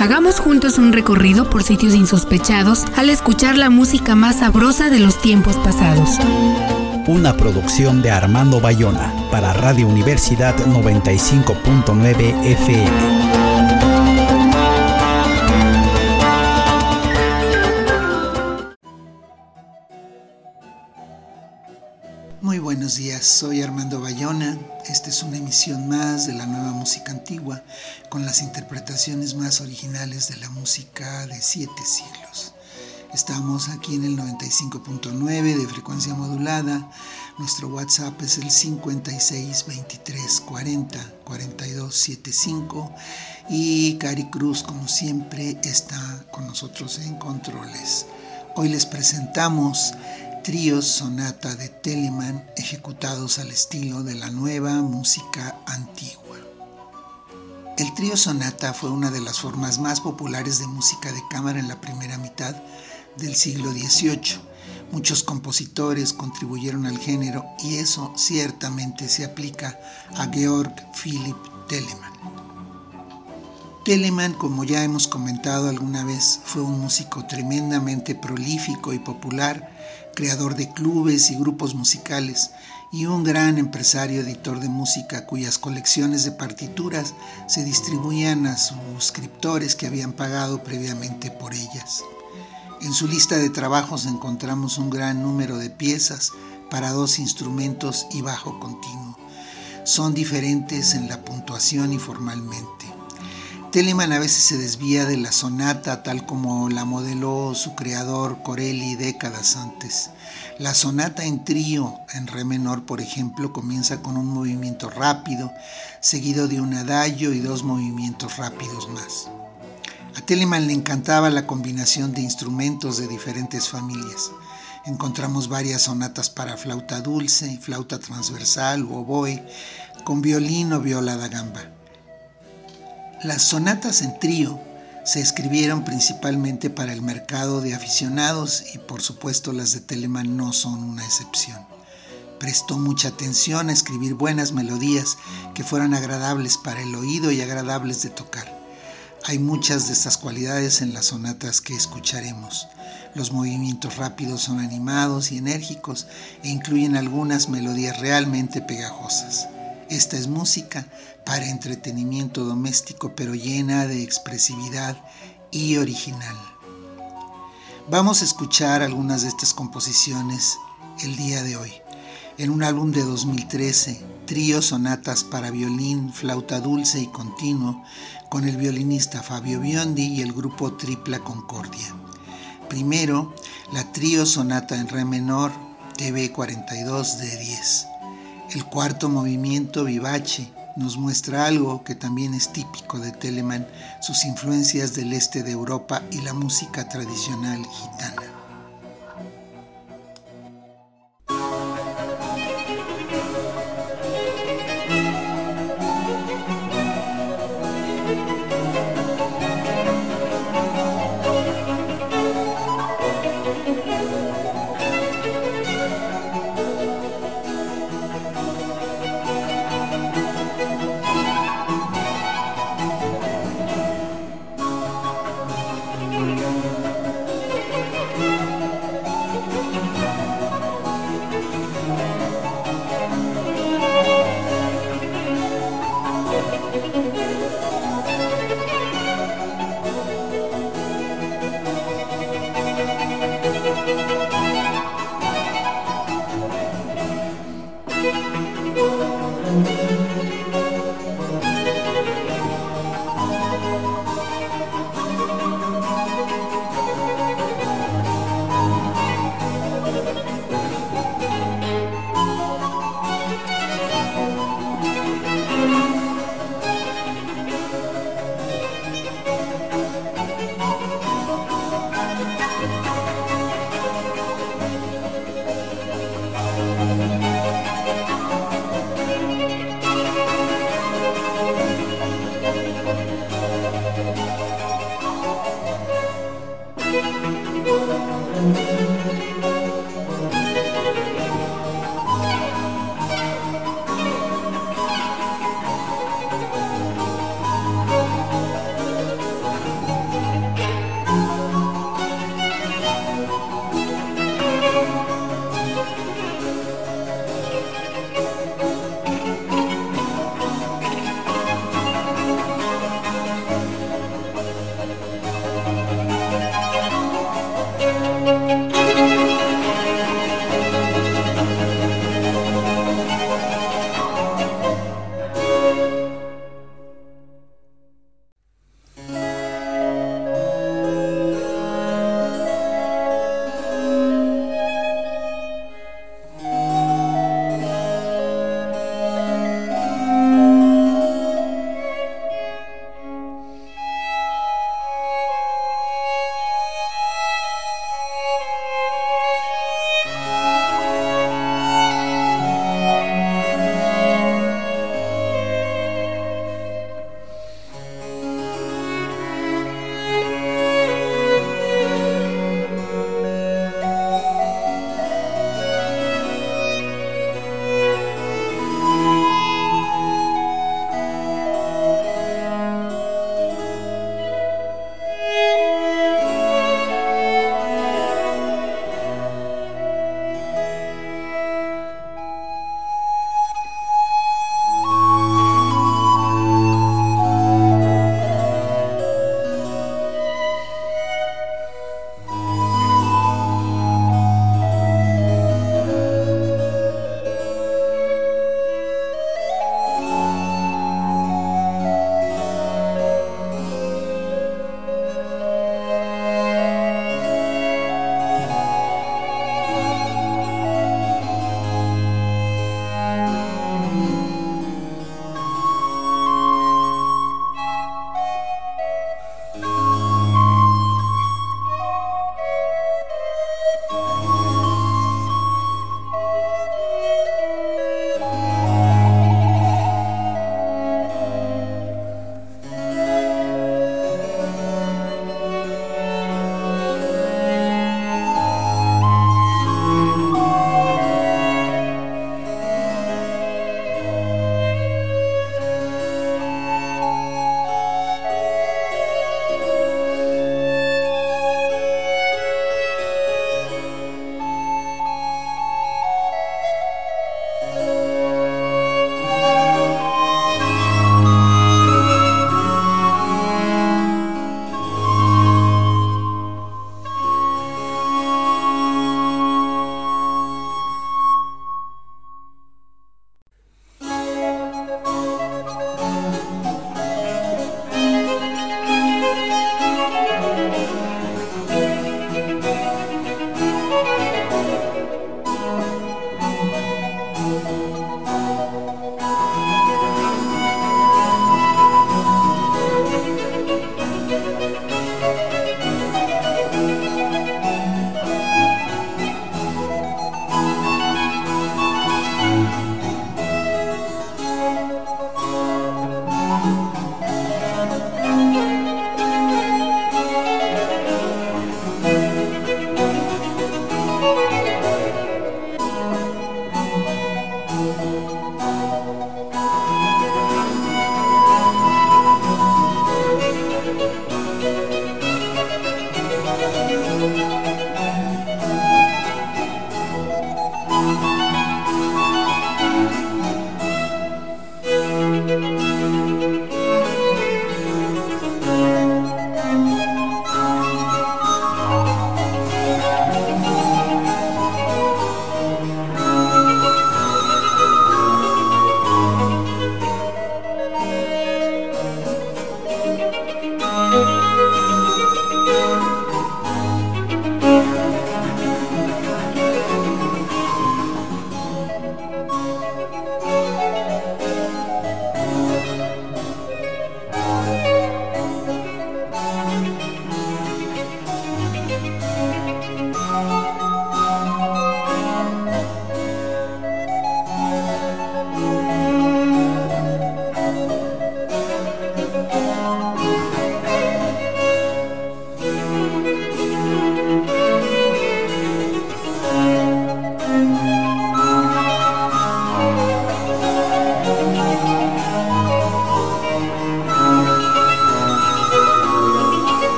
Hagamos juntos un recorrido por sitios insospechados al escuchar la música más sabrosa de los tiempos pasados. Una producción de Armando Bayona para Radio Universidad 95.9 FM. Buenos días, soy Armando Bayona. Esta es una emisión más de la nueva música antigua con las interpretaciones más originales de la música de siete siglos. Estamos aquí en el 95.9 de frecuencia modulada. Nuestro WhatsApp es el 56 23 40 42 75 y Cari Cruz, como siempre, está con nosotros en controles. Hoy les presentamos tríos sonata de Telemann ejecutados al estilo de la nueva música antigua. El trío sonata fue una de las formas más populares de música de cámara en la primera mitad del siglo XVIII. Muchos compositores contribuyeron al género y eso ciertamente se aplica a Georg Philipp Telemann. Telemann, como ya hemos comentado alguna vez, fue un músico tremendamente prolífico y popular creador de clubes y grupos musicales, y un gran empresario editor de música cuyas colecciones de partituras se distribuían a suscriptores que habían pagado previamente por ellas. En su lista de trabajos encontramos un gran número de piezas para dos instrumentos y bajo continuo. Son diferentes en la puntuación y formalmente. Telemann a veces se desvía de la sonata tal como la modeló su creador Corelli décadas antes. La sonata en trío, en re menor por ejemplo, comienza con un movimiento rápido, seguido de un adagio y dos movimientos rápidos más. A Telemann le encantaba la combinación de instrumentos de diferentes familias. Encontramos varias sonatas para flauta dulce, flauta transversal o oboe, con violín o viola da gamba. Las sonatas en trío se escribieron principalmente para el mercado de aficionados y por supuesto las de Telemann no son una excepción. Prestó mucha atención a escribir buenas melodías que fueran agradables para el oído y agradables de tocar. Hay muchas de estas cualidades en las sonatas que escucharemos. Los movimientos rápidos son animados y enérgicos e incluyen algunas melodías realmente pegajosas. Esta es música para entretenimiento doméstico, pero llena de expresividad y original. Vamos a escuchar algunas de estas composiciones el día de hoy. En un álbum de 2013, trío sonatas para violín, flauta dulce y continuo, con el violinista Fabio Biondi y el grupo Tripla Concordia. Primero, la trío sonata en re menor, TV 42 de 10. El cuarto movimiento vivace nos muestra algo que también es típico de Telemann, sus influencias del este de Europa y la música tradicional gitana.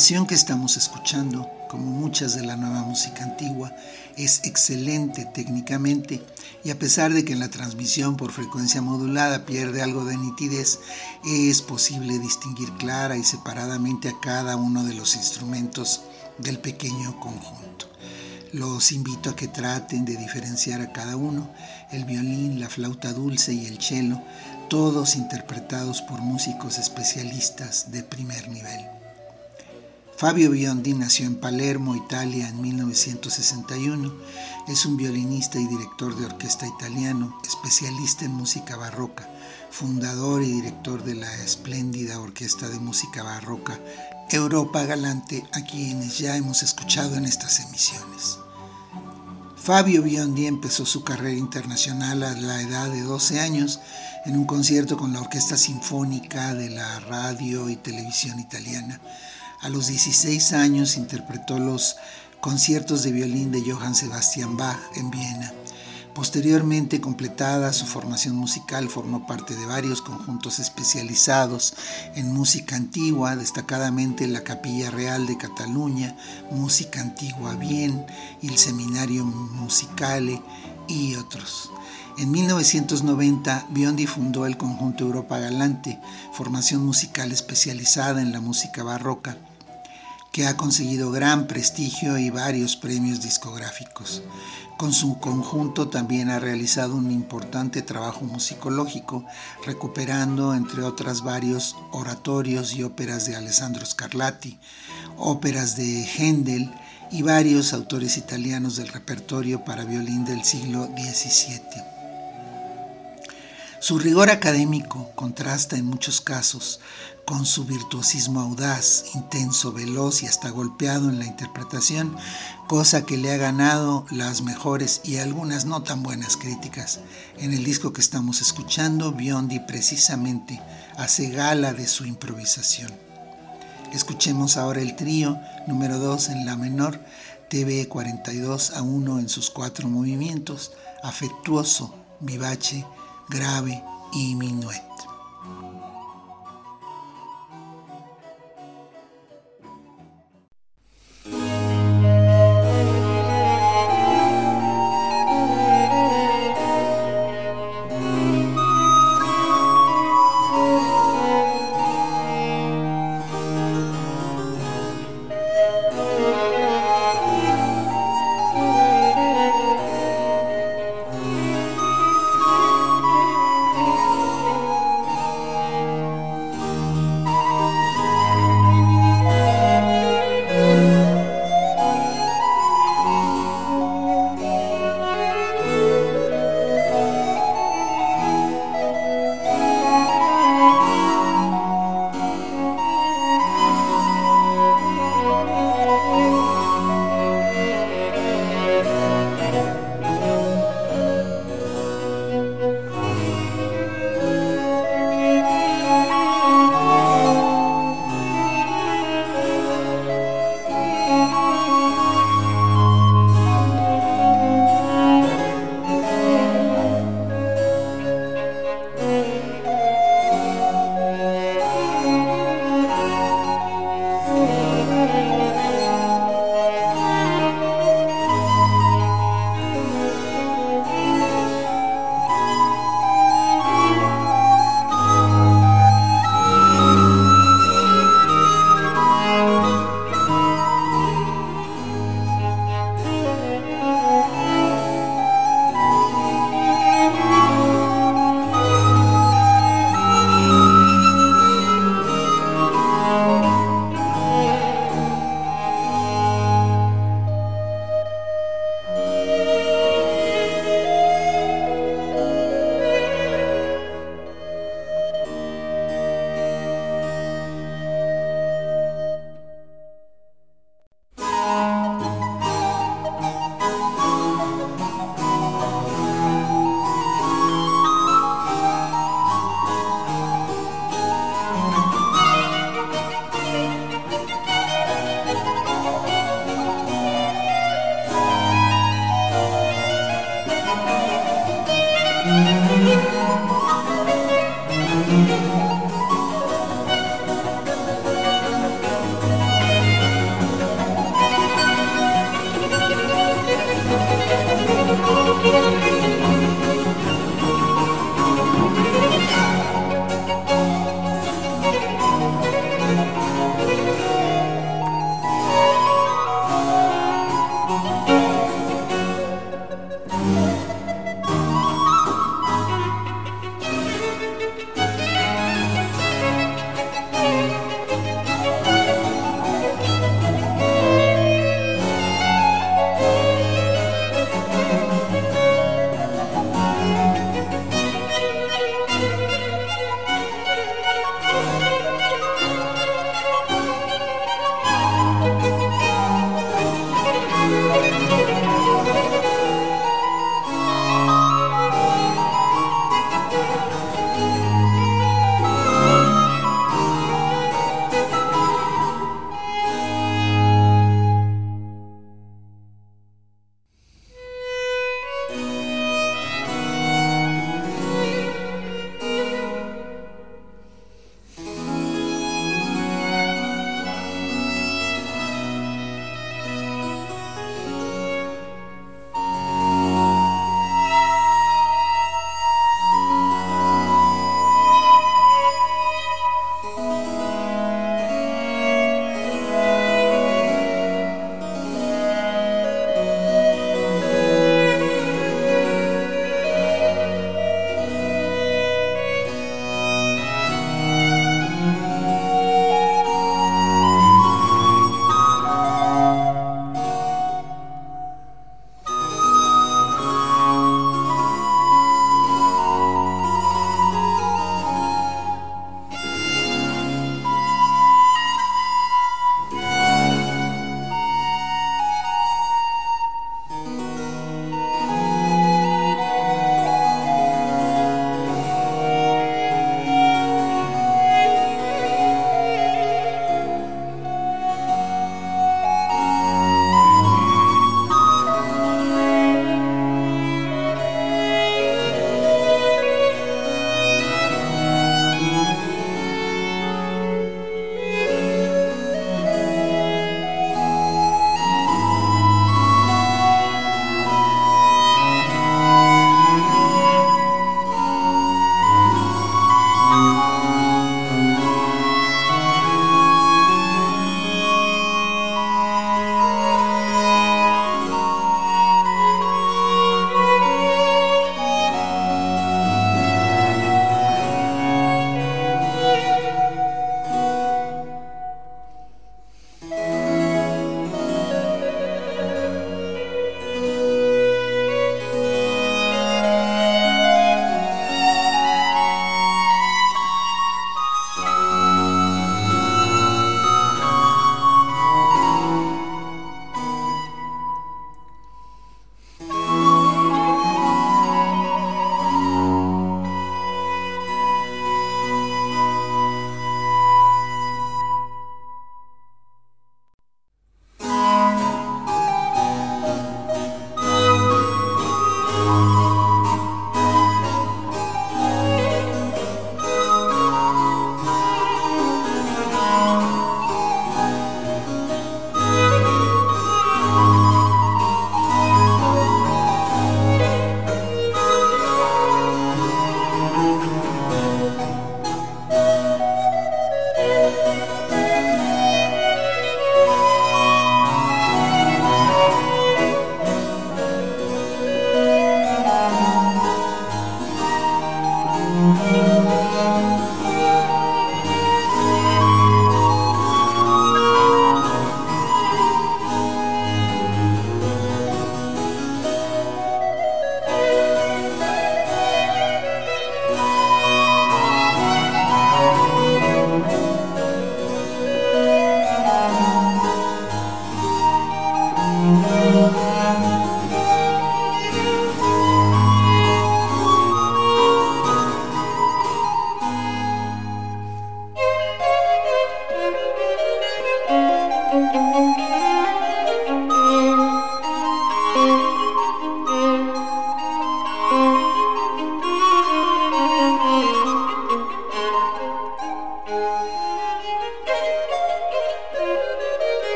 Grabación que estamos escuchando, como muchas de la nueva música antigua, es excelente técnicamente y a pesar de que en la transmisión por frecuencia modulada pierde algo de nitidez, es posible distinguir clara y separadamente a cada uno de los instrumentos del pequeño conjunto. Los invito a que traten de diferenciar a cada uno, el violín, la flauta dulce y el cello, todos interpretados por músicos especialistas de primer nivel. Fabio Biondi nació en Palermo, Italia, en 1961. Es un violinista y director de orquesta italiano, especialista en música barroca, fundador y director de la espléndida Orquesta de Música Barroca Europa Galante, a quienes ya hemos escuchado en estas emisiones. Fabio Biondi empezó su carrera internacional a la edad de 12 años en un concierto con la Orquesta Sinfónica de la Radio y Televisión Italiana a los 16 años interpretó los conciertos de violín de Johann Sebastian Bach en Viena. Posteriormente, completada su formación musical, formó parte de varios conjuntos especializados en música antigua, destacadamente la Capilla Real de Cataluña, Música Antigua Bien y el Seminario Musicale y otros. En 1990, Biondi fundó el conjunto Europa Galante, formación musical especializada en la música barroca, que ha conseguido gran prestigio y varios premios discográficos. Con su conjunto también ha realizado un importante trabajo musicológico, recuperando, entre otras, varios oratorios y óperas de Alessandro Scarlatti, óperas de Händel y varios autores italianos del repertorio para violín del siglo XVII. Su rigor académico contrasta en muchos casos con su virtuosismo audaz, intenso, veloz y hasta golpeado en la interpretación, cosa que le ha ganado las mejores y algunas no tan buenas críticas. En el disco que estamos escuchando, Biondi precisamente hace gala de su improvisación. Escuchemos ahora el trío número 2 en la menor, TV 42 a 1 en sus cuatro movimientos, afectuoso, vivace, grave y minuet.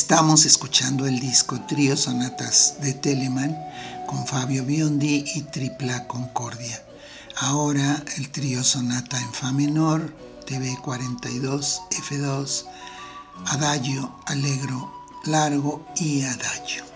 Estamos escuchando el disco Trío Sonatas de Telemann con Fabio Biondi y Tripla Concordia. Ahora el trío Sonata en Fa menor, TV 42, F2, Adagio, Allegro, Largo y Adagio.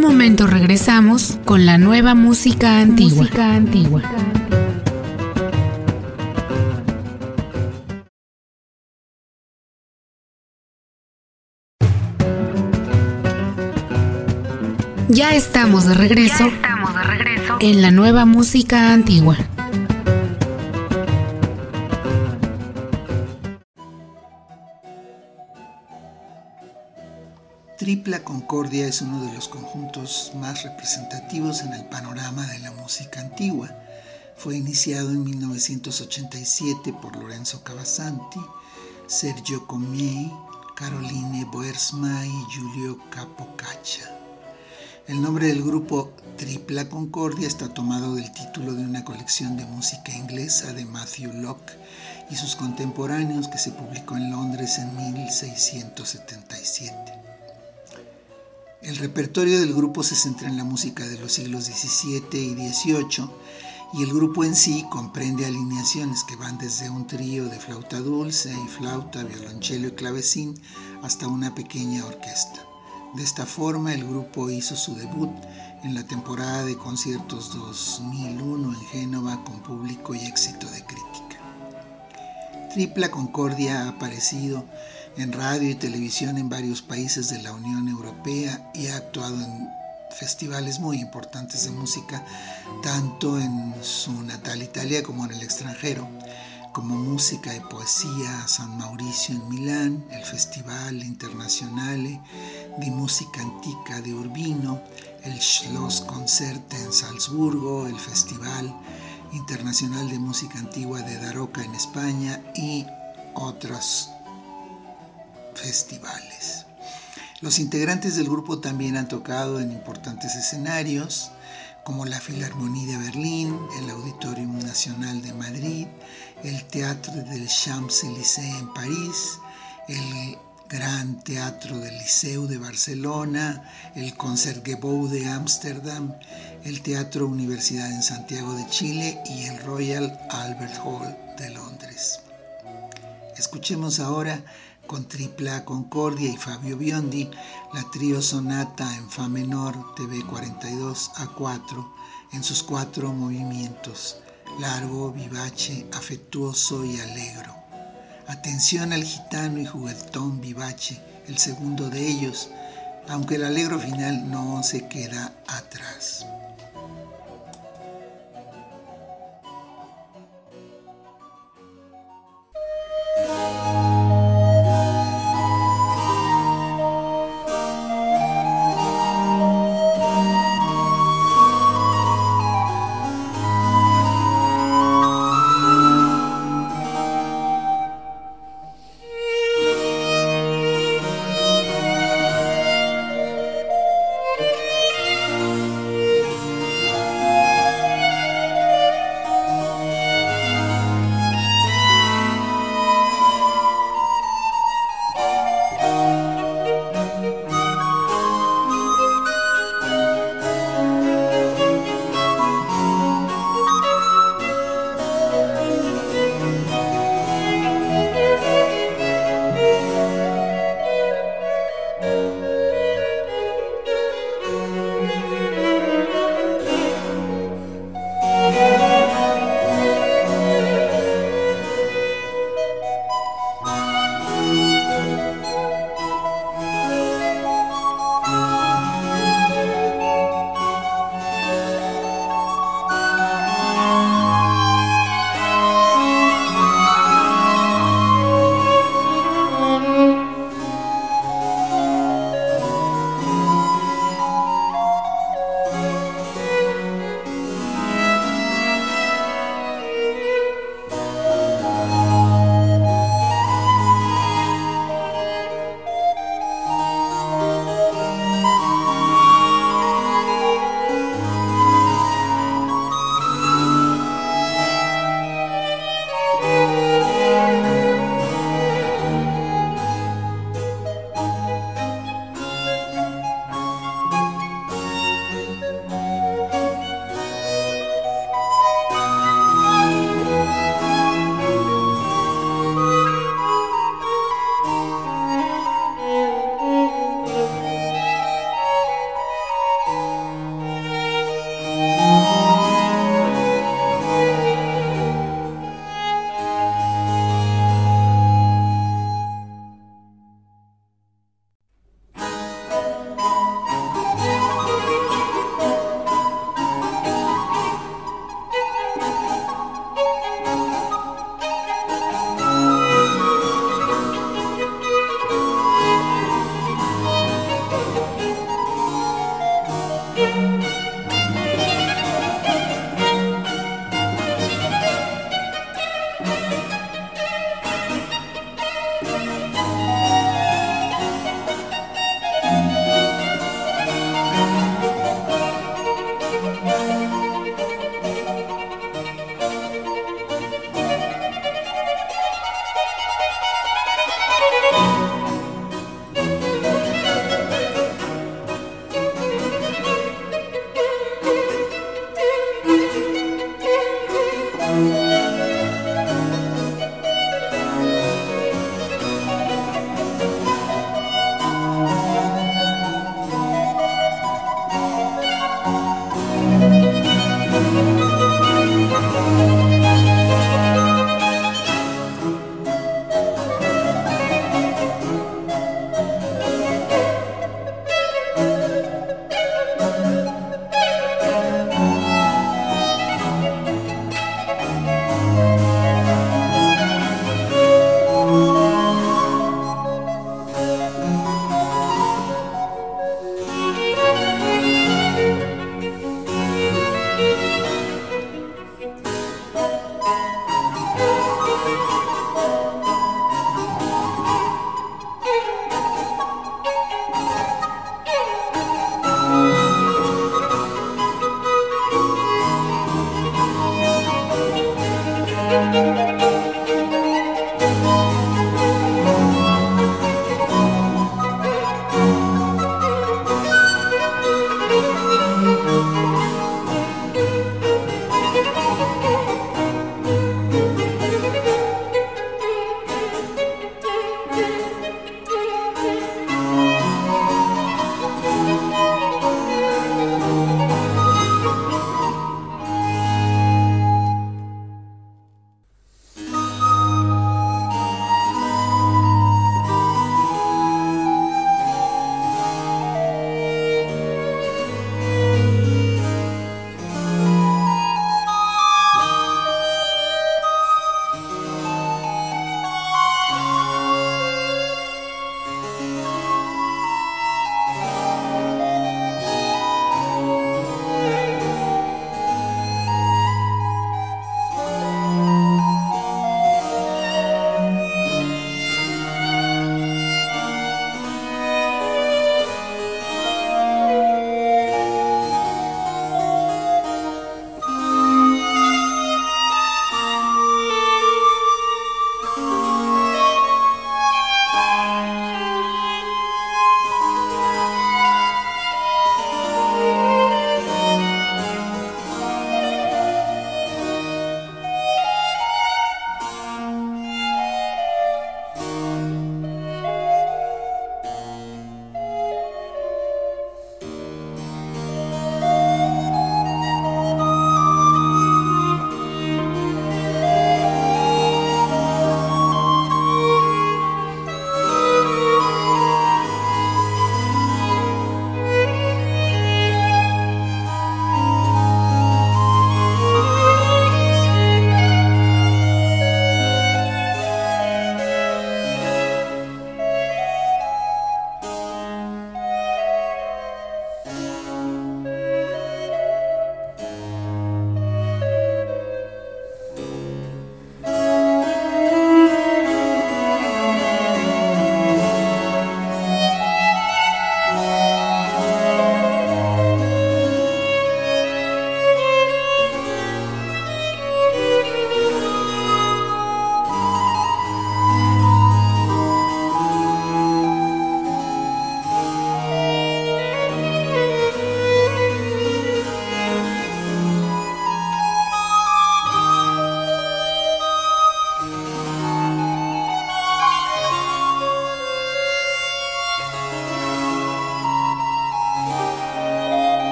Momento regresamos con la nueva música antigua. Música antigua. Ya estamos de regreso. Ya estamos de regreso en la nueva música antigua. Tripla Concordia es uno de los conjuntos más representativos en el panorama de la música antigua. Fue iniciado en 1987 por Lorenzo Cavasanti, Sergio Comiei, Caroline Boersma y Giulio Capocaccia. El nombre del grupo Tripla Concordia está tomado del título de una colección de música inglesa de Matthew Locke y sus contemporáneos que se publicó en Londres en 1677. El repertorio del grupo se centra en la música de los siglos XVII y XVIII y el grupo en sí comprende alineaciones que van desde un trío de flauta dulce y flauta, violonchelo y clavecín hasta una pequeña orquesta. De esta forma el grupo hizo su debut en la temporada de conciertos 2001 en Génova con público y éxito de crítica. Tripla Concordia ha aparecido en radio y televisión en varios países de la Unión Europea y ha actuado en festivales muy importantes de música, tanto en su natal Italia como en el extranjero, como Música y Poesía San Mauricio en Milán, el Festival Internazionale di Música Antica de Urbino, el Schloss Concerte en Salzburgo, el Festival Internacional de Música Antigua de Daroca en España y otros festivales. Los integrantes del grupo también han tocado en importantes escenarios como la Filarmonía de Berlín, el Auditorium Nacional de Madrid, el Teatro del Champs-Élysées en París, el Gran Teatro del Liceu de Barcelona, el Concertgebouw de Ámsterdam, el Teatro Universidad en Santiago de Chile y el Royal Albert Hall de Londres. Escuchemos ahora con Tripla Concordia y Fabio Biondi, la trío sonata en Fa menor TV 42 a 4 en sus cuatro movimientos, largo, vivace, afectuoso y alegro. Atención al gitano y juguetón vivace, el segundo de ellos, aunque el alegro final no se queda atrás.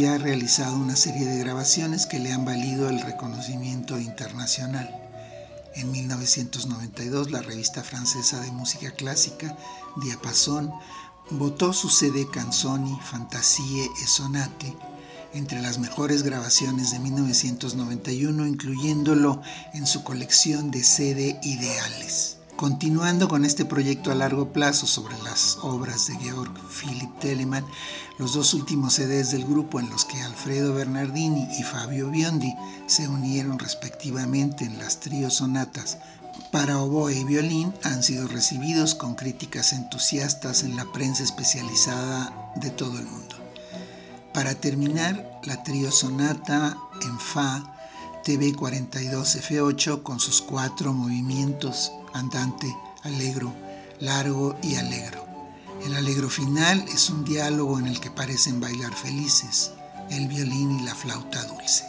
Concordia ha realizado una serie de grabaciones que le han valido el reconocimiento internacional. En 1992, la revista francesa de música clásica, Diapason, votó su CD Canzoni, Fantasie e Sonate entre las mejores grabaciones de 1991, incluyéndolo en su colección de CD Ideales. Continuando con este proyecto a largo plazo sobre las obras de Georg Philipp Telemann, los dos últimos CDs del grupo en los que Alfredo Bernardini y Fabio Biondi se unieron respectivamente en las trío sonatas para oboe y violín han sido recibidos con críticas entusiastas en la prensa especializada de todo el mundo. Para terminar, la trío sonata en Fa TV42F8 con sus cuatro movimientos andante, alegro, largo y alegro. El alegro final es un diálogo en el que parecen bailar felices el violín y la flauta dulce.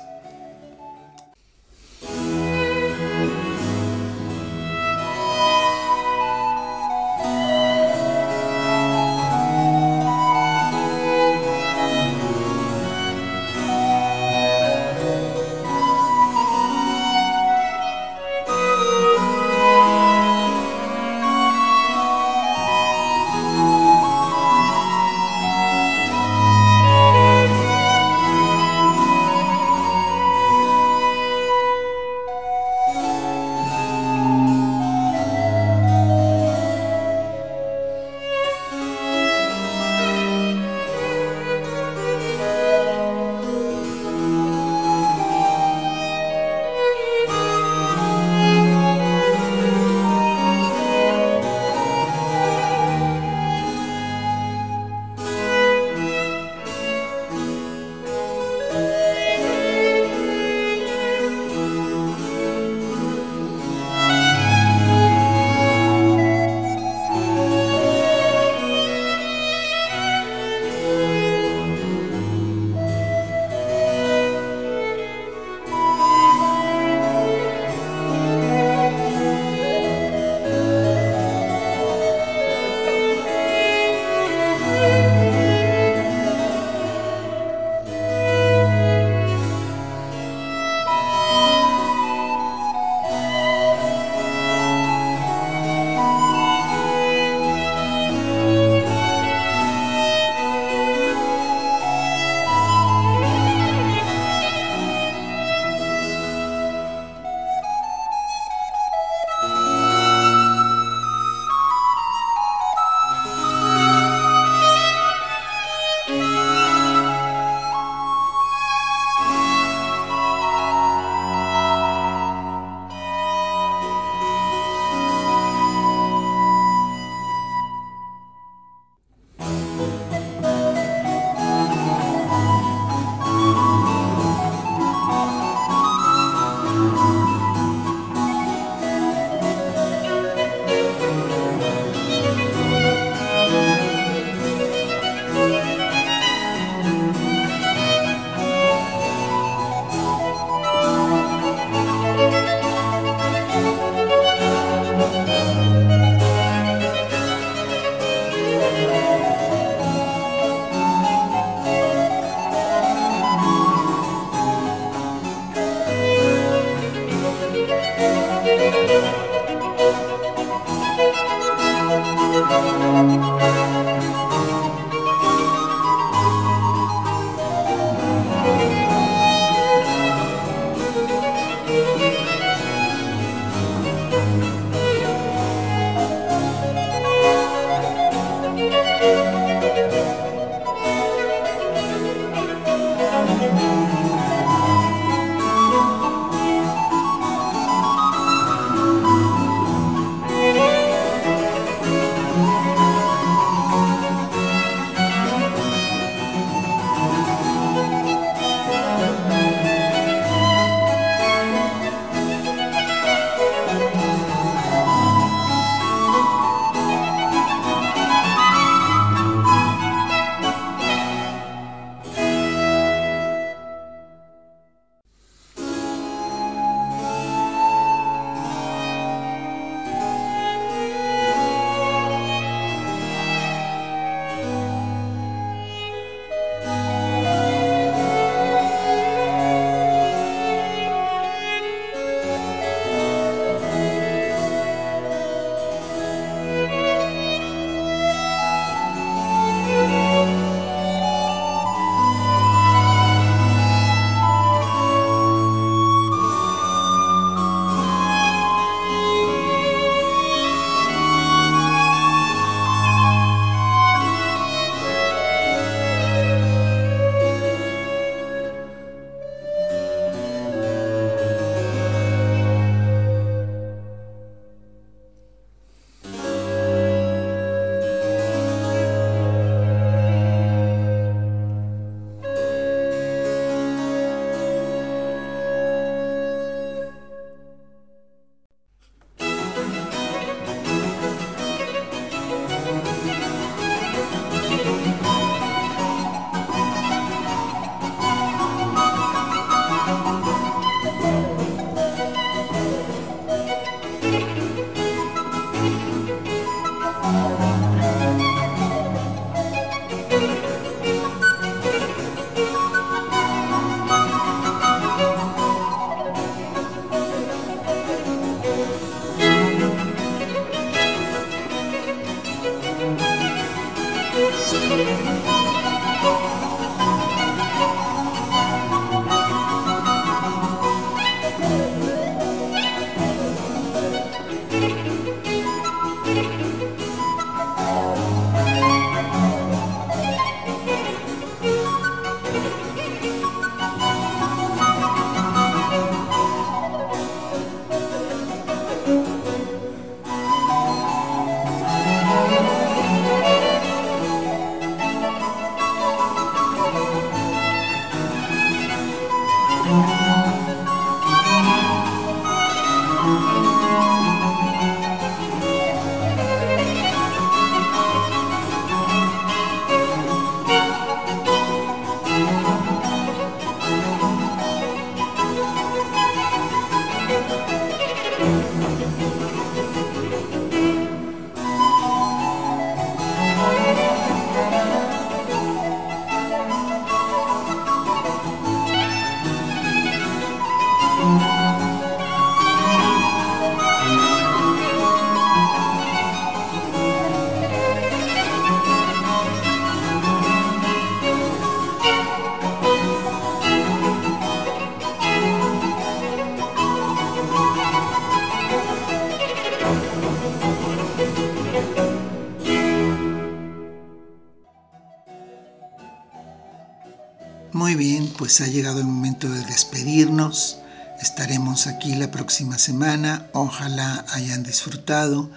Pues ha llegado el momento de despedirnos. Estaremos aquí la próxima semana. Ojalá hayan disfrutado.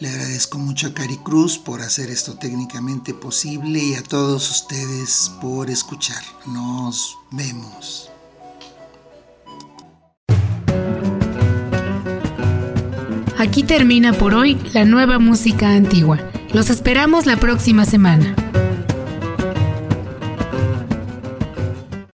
Le agradezco mucho a Cari Cruz por hacer esto técnicamente posible y a todos ustedes por escuchar. Nos vemos. Aquí termina por hoy la nueva música antigua. Los esperamos la próxima semana.